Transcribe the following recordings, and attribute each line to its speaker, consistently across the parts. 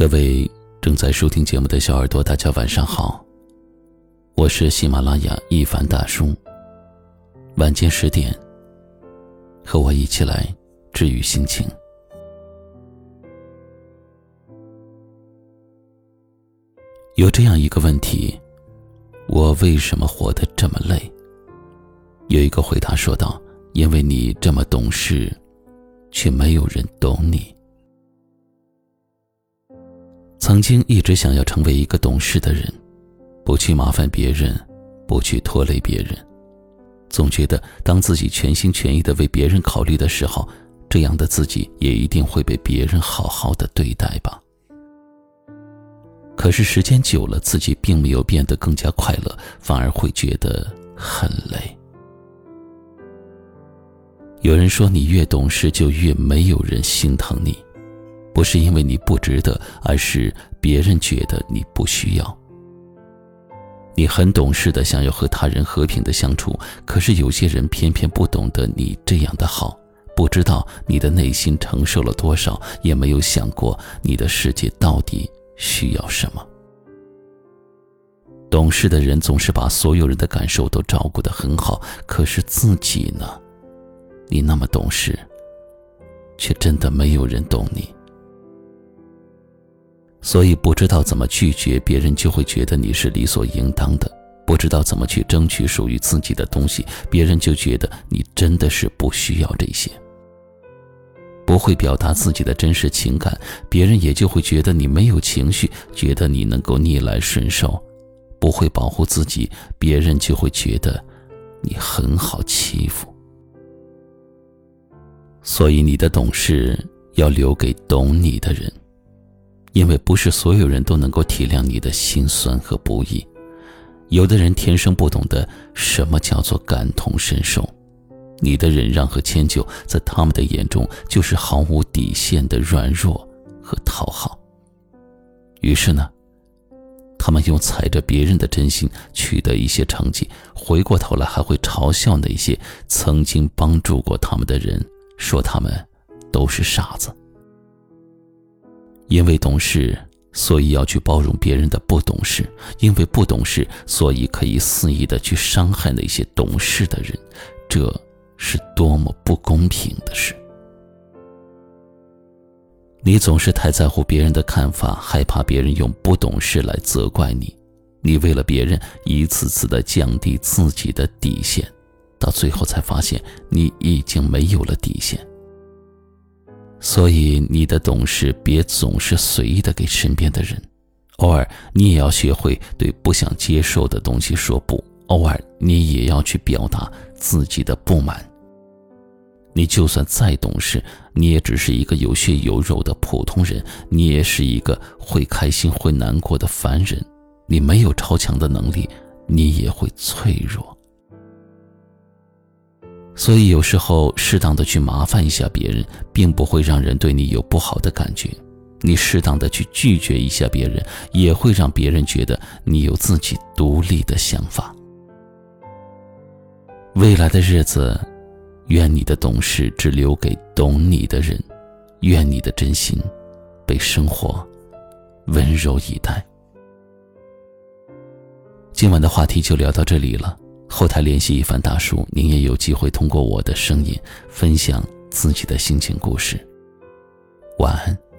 Speaker 1: 各位正在收听节目的小耳朵，大家晚上好。我是喜马拉雅一凡大叔。晚间十点，和我一起来治愈心情。有这样一个问题：我为什么活得这么累？有一个回答说道：“因为你这么懂事，却没有人懂你。”曾经一直想要成为一个懂事的人，不去麻烦别人，不去拖累别人，总觉得当自己全心全意的为别人考虑的时候，这样的自己也一定会被别人好好的对待吧。可是时间久了，自己并没有变得更加快乐，反而会觉得很累。有人说，你越懂事，就越没有人心疼你。不是因为你不值得，而是别人觉得你不需要。你很懂事的想要和他人和平的相处，可是有些人偏偏不懂得你这样的好，不知道你的内心承受了多少，也没有想过你的世界到底需要什么。懂事的人总是把所有人的感受都照顾得很好，可是自己呢？你那么懂事，却真的没有人懂你。所以不知道怎么拒绝别人，就会觉得你是理所应当的；不知道怎么去争取属于自己的东西，别人就觉得你真的是不需要这些。不会表达自己的真实情感，别人也就会觉得你没有情绪，觉得你能够逆来顺受；不会保护自己，别人就会觉得你很好欺负。所以你的懂事要留给懂你的人。因为不是所有人都能够体谅你的心酸和不易，有的人天生不懂得什么叫做感同身受，你的忍让和迁就，在他们的眼中就是毫无底线的软弱和讨好。于是呢，他们用踩着别人的真心取得一些成绩，回过头来还会嘲笑那些曾经帮助过他们的人，说他们都是傻子。因为懂事，所以要去包容别人的不懂事；因为不懂事，所以可以肆意的去伤害那些懂事的人，这是多么不公平的事！你总是太在乎别人的看法，害怕别人用不懂事来责怪你，你为了别人一次次的降低自己的底线，到最后才发现你已经没有了底线。所以，你的懂事别总是随意的给身边的人，偶尔你也要学会对不想接受的东西说不，偶尔你也要去表达自己的不满。你就算再懂事，你也只是一个有血有肉的普通人，你也是一个会开心会难过的凡人，你没有超强的能力，你也会脆弱。所以有时候适当的去麻烦一下别人，并不会让人对你有不好的感觉；你适当的去拒绝一下别人，也会让别人觉得你有自己独立的想法。未来的日子，愿你的懂事只留给懂你的人，愿你的真心被生活温柔以待。今晚的话题就聊到这里了。后台联系一番大叔，您也有机会通过我的声音分享自己的心情故事。晚安。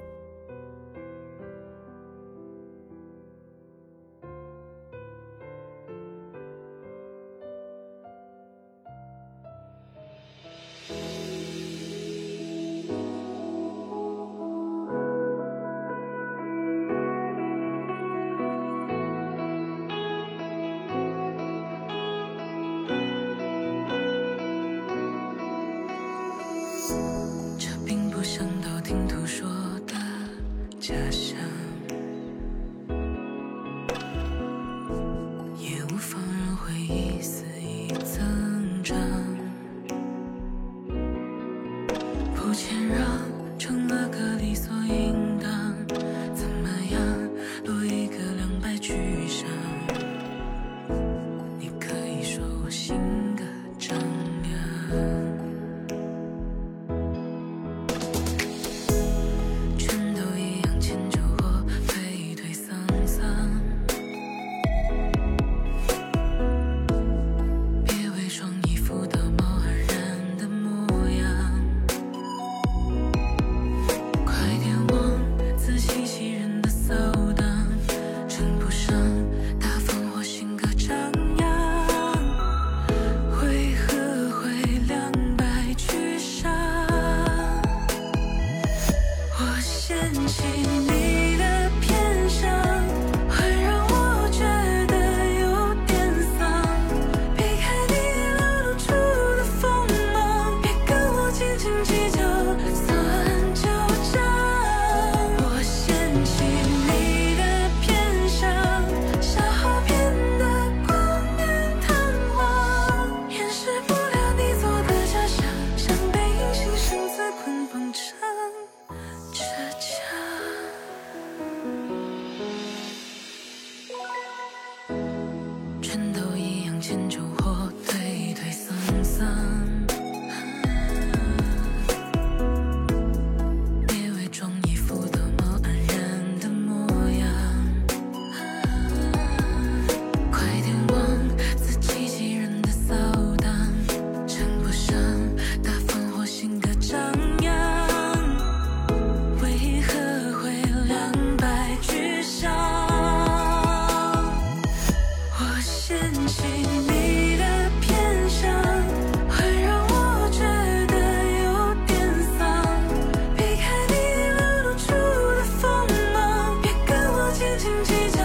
Speaker 2: 家乡荆棘在